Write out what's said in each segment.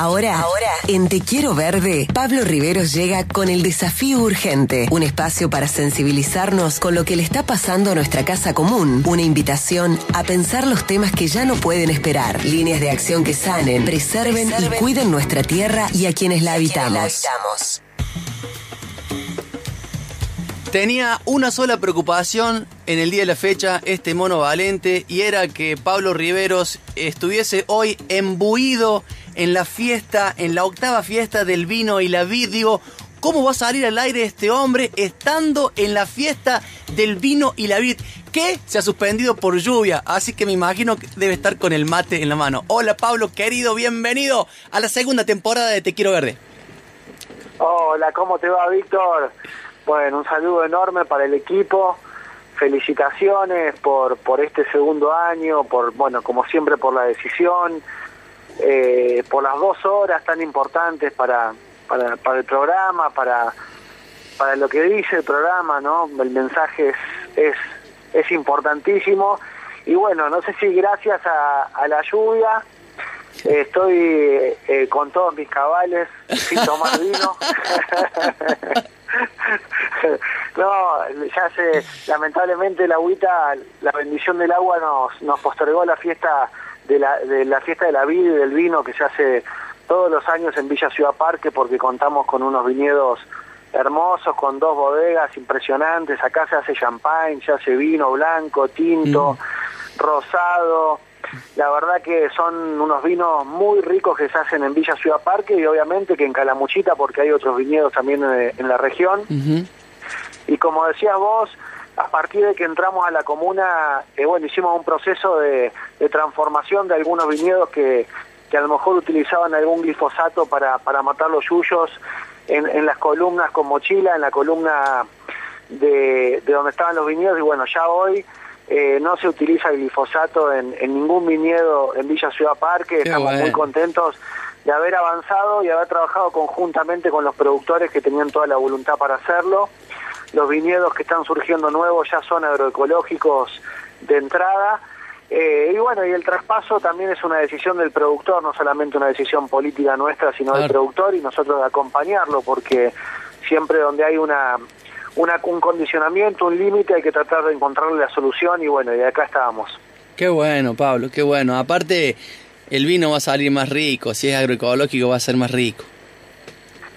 Ahora, ahora, en Te Quiero Verde, Pablo Riveros llega con el desafío urgente, un espacio para sensibilizarnos con lo que le está pasando a nuestra casa común, una invitación a pensar los temas que ya no pueden esperar, líneas de acción que sanen, preserven, y cuiden nuestra tierra y a quienes la habitamos. Tenía una sola preocupación en el día de la fecha, este mono valente, y era que Pablo Riveros estuviese hoy embuido en la fiesta, en la octava fiesta del vino y la vid. Digo, ¿cómo va a salir al aire este hombre estando en la fiesta del vino y la vid? Que se ha suspendido por lluvia, así que me imagino que debe estar con el mate en la mano. Hola Pablo, querido, bienvenido a la segunda temporada de Te Quiero Verde. Hola, ¿cómo te va, Víctor? Bueno, un saludo enorme para el equipo. Felicitaciones por, por este segundo año, por, bueno, como siempre, por la decisión, eh, por las dos horas tan importantes para, para, para el programa, para, para lo que dice el programa, ¿no? El mensaje es, es, es importantísimo. Y bueno, no sé si gracias a, a la lluvia estoy eh, con todos mis cabales sin tomar vino. no, ya se, lamentablemente la agüita, la bendición del agua nos, nos postergó la fiesta de la, de la fiesta de la vida y del vino que se hace todos los años en Villa Ciudad Parque porque contamos con unos viñedos hermosos, con dos bodegas impresionantes, acá se hace champagne, se hace vino blanco, tinto, rosado, la verdad que son unos vinos muy ricos que se hacen en Villa Ciudad Parque y obviamente que en Calamuchita porque hay otros viñedos también eh, en, la región. Y como decías vos, a partir de que entramos a la comuna, eh, bueno, hicimos un proceso de, transformación de algunos viñedos que, que a lo mejor utilizaban algún glifosato para, para matar los yuyos en, en las columnas con mochila, en la columna de, de donde estaban los viñedos y bueno, ya hoy eh, no se utiliza glifosato en, ningún viñedo en Villa Ciudad Parque. Estamos muy contentos de haber avanzado y haber trabajado conjuntamente con los productores que tenían toda la voluntad para hacerlo. Los viñedos que están surgiendo nuevos ya son agroecológicos de entrada. Eh, y bueno, y el traspaso también es una decisión del productor, no solamente una decisión política nuestra, sino del productor y nosotros de acompañarlo, porque siempre donde hay una una, un condicionamiento, un límite, hay que tratar de encontrarle la solución y bueno, y acá estábamos. Qué bueno, Pablo, qué bueno. Aparte, el vino va a salir más rico, si es agroecológico va a ser más rico.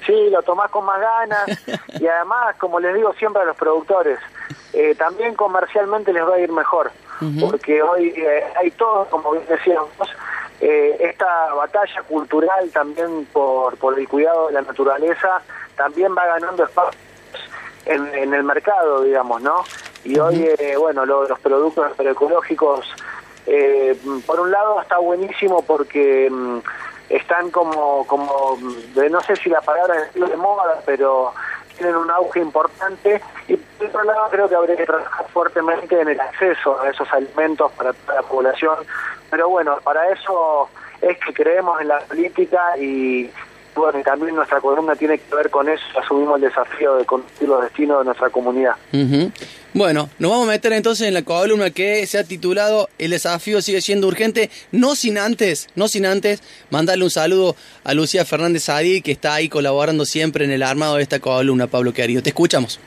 Sí, lo tomás con más ganas. Y además, como les digo siempre a los productores, eh, también comercialmente les va a ir mejor, porque hoy eh, hay todo, como bien decíamos, eh, esta batalla cultural también por, por el cuidado de la naturaleza también va ganando espacio en, el mercado, digamos, ¿no? Y hoy, bueno, los productos agroecológicos, por un lado está buenísimo porque mm, están como, como no sé si la palabra es de moda, pero tienen un auge importante. Y por otro lado creo que habría que trabajar fuertemente en el acceso a esos alimentos para la población, pero bueno, para eso es que creemos en la política y, bueno, y también nuestra columna tiene que ver con eso, asumimos el desafío de construir los destinos de nuestra comunidad. Bueno, nos vamos a meter entonces en la columna que se ha titulado El desafío sigue siendo urgente, no sin antes, no sin antes mandarle un saludo a Lucía Fernández Adí, que está ahí colaborando siempre en el armado de esta columna, Pablo Querido. Te escuchamos.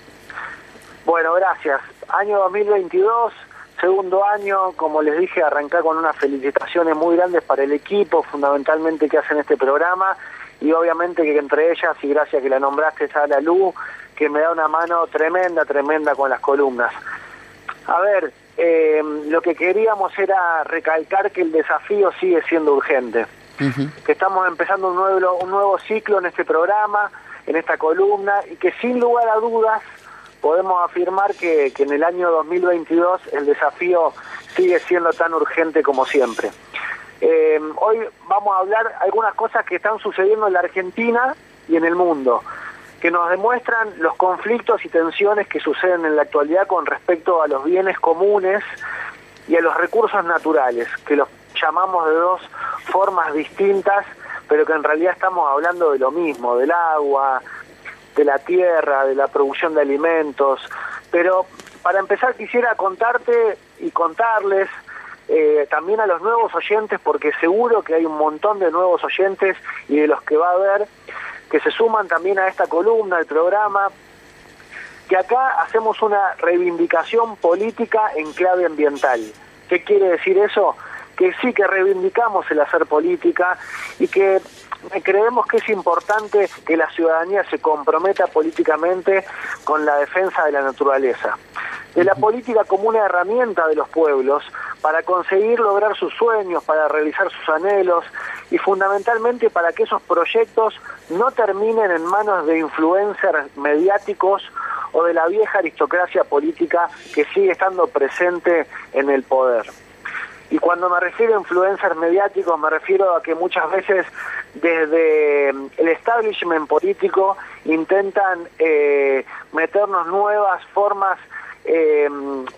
Bueno, gracias. Año 2022, segundo año, como les dije, arrancar con unas felicitaciones muy grandes para el equipo, fundamentalmente que hacen este programa y obviamente que entre ellas, y gracias que la nombraste, está la luz, que me da una mano tremenda, tremenda con las columnas. A ver, eh, lo que queríamos era recalcar que el desafío sigue siendo urgente, que estamos empezando un nuevo, un nuevo ciclo en este programa, en esta columna, y que sin lugar a dudas podemos afirmar que, que en el año 2022 el desafío sigue siendo tan urgente como siempre. Eh, hoy vamos a hablar algunas cosas que están sucediendo en la Argentina y en el mundo, que nos demuestran los conflictos y tensiones que suceden en la actualidad con respecto a los bienes comunes y a los recursos naturales, que los llamamos de dos formas distintas, pero que en realidad estamos hablando de lo mismo, del agua, de la tierra, de la producción de alimentos. Pero para empezar quisiera contarte y contarles eh, también a los nuevos oyentes, porque seguro que hay un montón de nuevos oyentes y de los que va a haber, que se suman también a esta columna del programa, que acá hacemos una reivindicación política en clave ambiental. ¿Qué quiere decir eso? Que sí que reivindicamos el hacer política y que creemos que es importante que la ciudadanía se comprometa políticamente con la defensa de la naturaleza. De la política como una herramienta de los pueblos para conseguir lograr sus sueños, para realizar sus anhelos y fundamentalmente para que esos proyectos no terminen en manos de influencers mediáticos o de la vieja aristocracia política que sigue estando presente en el poder. Y cuando me refiero a influencers mediáticos, me refiero a que muchas veces desde el establishment político intentan eh, meternos nuevas formas eh,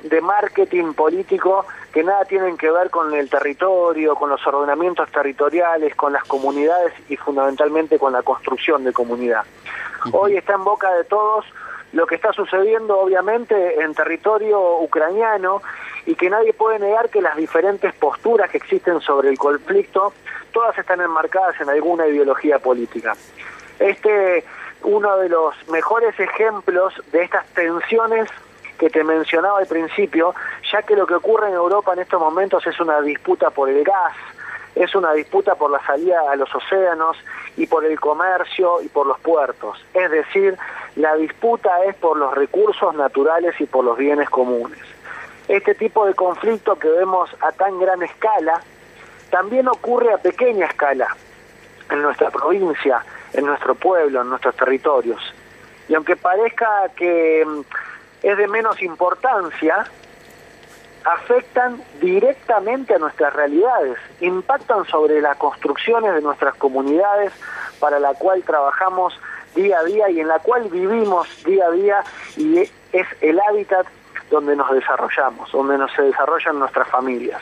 de marketing político que nada tienen que ver con el territorio, con los ordenamientos territoriales, con las comunidades y fundamentalmente con la construcción de comunidad. Hoy está en boca de todos lo que está sucediendo obviamente en territorio ucraniano y que nadie puede negar que las diferentes posturas que existen sobre el conflicto todas están enmarcadas en alguna ideología política. Este uno de los mejores ejemplos de estas tensiones que te mencionaba al principio, ya que lo que ocurre en Europa en estos momentos es una disputa por el gas, es una disputa por la salida a los océanos y por el comercio y por los puertos. Es decir, la disputa es por los recursos naturales y por los bienes comunes. Este tipo de conflicto que vemos a tan gran escala también ocurre a pequeña escala en nuestra provincia, en nuestro pueblo, en nuestros territorios. Y aunque parezca que es de menos importancia, afectan directamente a nuestras realidades, impactan sobre las construcciones de nuestras comunidades para la cual trabajamos día a día y en la cual vivimos día a día y es el hábitat donde nos desarrollamos, donde nos se desarrollan nuestras familias.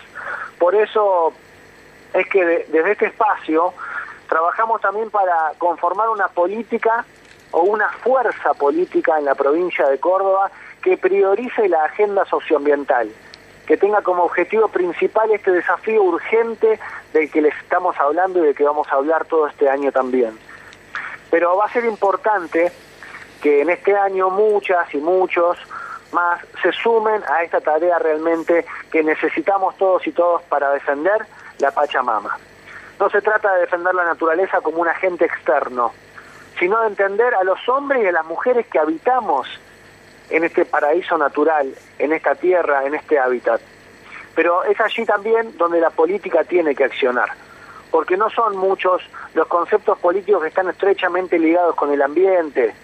Por eso es que desde este espacio trabajamos también para conformar una política o una fuerza política en la provincia de Córdoba que priorice la agenda socioambiental, que tenga como objetivo principal este desafío urgente del que les estamos hablando y del que vamos a hablar todo este año también. Pero va a ser importante que en este año muchas y muchos más se sumen a esta tarea realmente que necesitamos todos y todos para defender la Pachamama. No se trata de defender la naturaleza como un agente externo, sino de entender a los hombres y a las mujeres que habitamos en este paraíso natural, en esta tierra, en este hábitat. Pero es allí también donde la política tiene que accionar, porque no son muchos los conceptos políticos que están estrechamente ligados con el ambiente,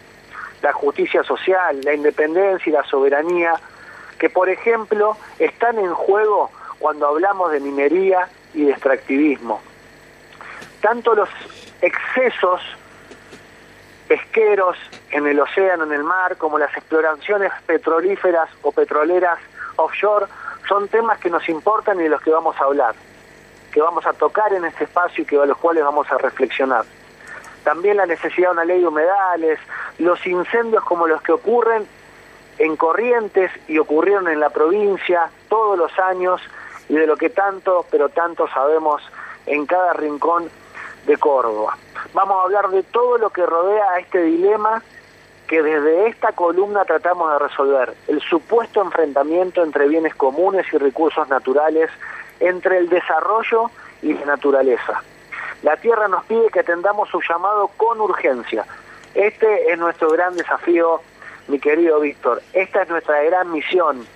la justicia social, la independencia y la soberanía, que por ejemplo están en juego cuando hablamos de minería y de extractivismo. Tanto los excesos pesqueros en el océano, en el mar, como las exploraciones petrolíferas o petroleras offshore, son temas que nos importan y de los que vamos a hablar, que vamos a tocar en este espacio y que a los cuales vamos a reflexionar. También la necesidad de una ley de humedales, los incendios como los que ocurren en Corrientes y ocurrieron en la provincia todos los años y de lo que tanto, pero tanto sabemos en cada rincón de Córdoba. Vamos a hablar de todo lo que rodea a este dilema que desde esta columna tratamos de resolver, el supuesto enfrentamiento entre bienes comunes y recursos naturales, entre el desarrollo y la naturaleza. La Tierra nos pide que atendamos su llamado con urgencia. Este es nuestro gran desafío, mi querido Víctor. Esta es nuestra gran misión.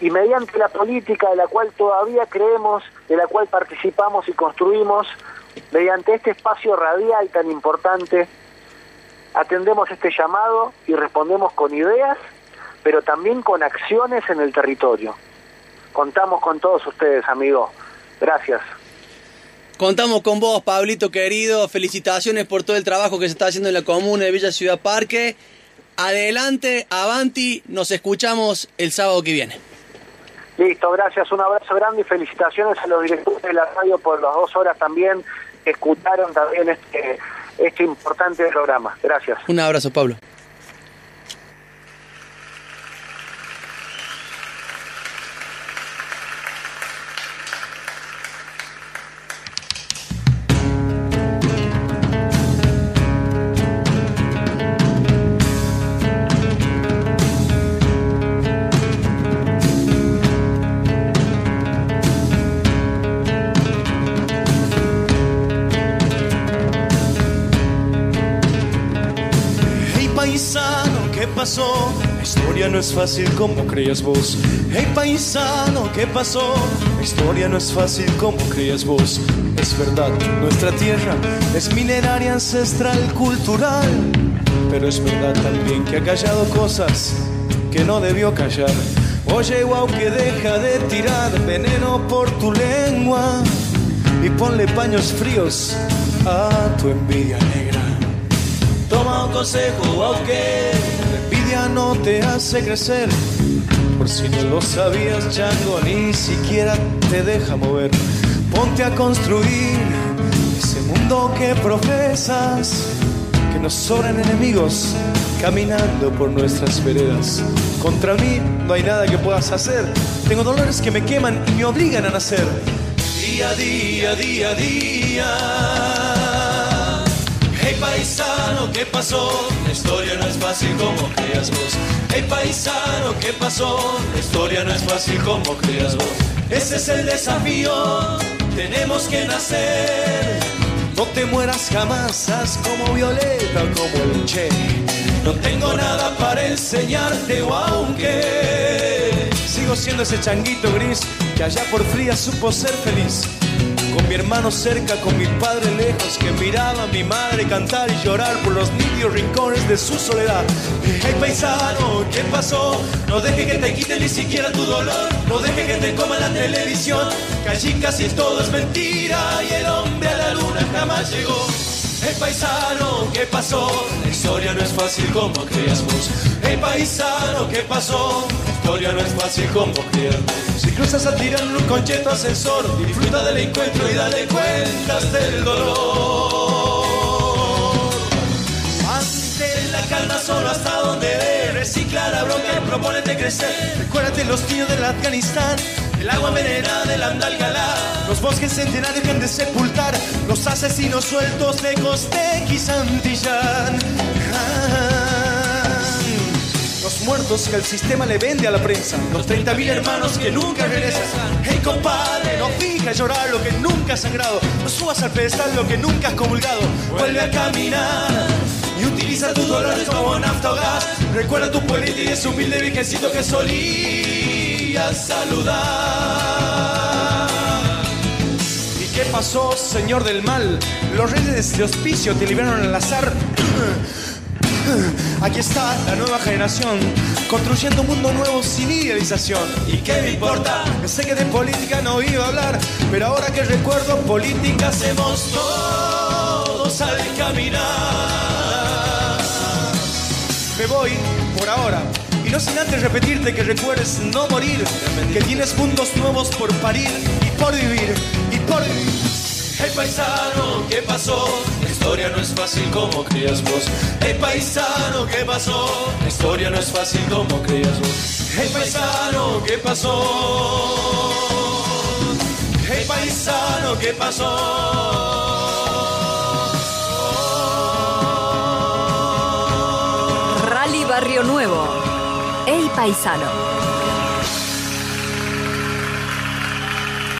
Y mediante la política de la cual todavía creemos, de la cual participamos y construimos, Mediante este espacio radial tan importante, atendemos este llamado y respondemos con ideas, pero también con acciones en el territorio. Contamos con todos ustedes, amigo. Gracias. Contamos con vos, Pablito querido. Felicitaciones por todo el trabajo que se está haciendo en la comuna de Villa Ciudad Parque. Adelante, avanti, nos escuchamos el sábado que viene. Listo, gracias, un abrazo grande y felicitaciones a los directores de la radio por las dos horas también escucharon también este, este importante programa. Gracias. Un abrazo, Pablo. No es fácil como creías vos. Hey paisano, ¿qué pasó? La historia no es fácil como creías vos. Es verdad, nuestra tierra es mineraria, ancestral, cultural. Pero es verdad también que ha callado cosas que no debió callar. Oye, wow, que deja de tirar veneno por tu lengua y ponle paños fríos a tu envidia negra. Toma un consejo, aunque la no te hace crecer. Por si no lo sabías, Chango, ni siquiera te deja mover. Ponte a construir ese mundo que profesas, que nos sobran enemigos caminando por nuestras veredas. Contra mí no hay nada que puedas hacer. Tengo dolores que me queman y me obligan a nacer. Día, día, día, día. Paisano, ¿qué pasó? La historia no es fácil como creas vos. Hey paisano, ¿qué pasó? La historia no es fácil como creas vos. Ese es el desafío, tenemos que nacer. No te mueras jamás, haz como Violeta o como el Che. No tengo nada para enseñarte, o aunque sigo siendo ese changuito gris que allá por fría supo ser feliz. Con mi hermano cerca, con mi padre lejos, que miraba a mi madre cantar y llorar por los nítidos rincones de su soledad. Hey paisano, ¿qué pasó? No deje que te quite ni siquiera tu dolor, no deje que te coma la televisión, que allí casi todo es mentira y el hombre a la luna jamás llegó. Hey paisano, ¿qué pasó? La historia no es fácil como creías vos. Hey paisano, ¿qué pasó? Historia no es fácil vos. Si cruzas a tirar en un concheto ascensor, disfruta del encuentro y dale cuentas del dolor. Mantén la calma solo hasta donde ve, recicla la bronca y propónete crecer. Recuérdate los niños del Afganistán. El agua envenenada del Andalgalá, los bosques centenarios que han de sepultar, los asesinos sueltos de Costec y Santillán. Ah, muertos que el sistema le vende a la prensa, los 30.000 hermanos que nunca regresan. Hey compadre, no fijas llorar lo que nunca has sangrado, no subas al pedestal lo que nunca has comulgado. Vuelve a caminar y utiliza tus dolores como nafta o gas. Recuerda tu pueblito y ese humilde viejecito que solía saludar. ¿Y qué pasó, señor del mal? Los reyes de hospicio te libraron al azar. Aquí está la nueva generación, construyendo un mundo nuevo sin idealización. ¿Y qué me importa? Sé que de política no iba a hablar, pero ahora que recuerdo política hacemos todos al caminar. Me voy por ahora. Y no sin antes repetirte que recuerdes no morir, que tienes mundos nuevos por parir y por vivir, y por vivir. Hey paisano, ¿qué pasó? Historia no es fácil como creías vos. Hey paisano, ¿qué pasó? La historia no es fácil como creías vos. Hey paisano, ¿qué pasó? Hey paisano, ¿qué pasó? Rally Barrio Nuevo. El Paisano.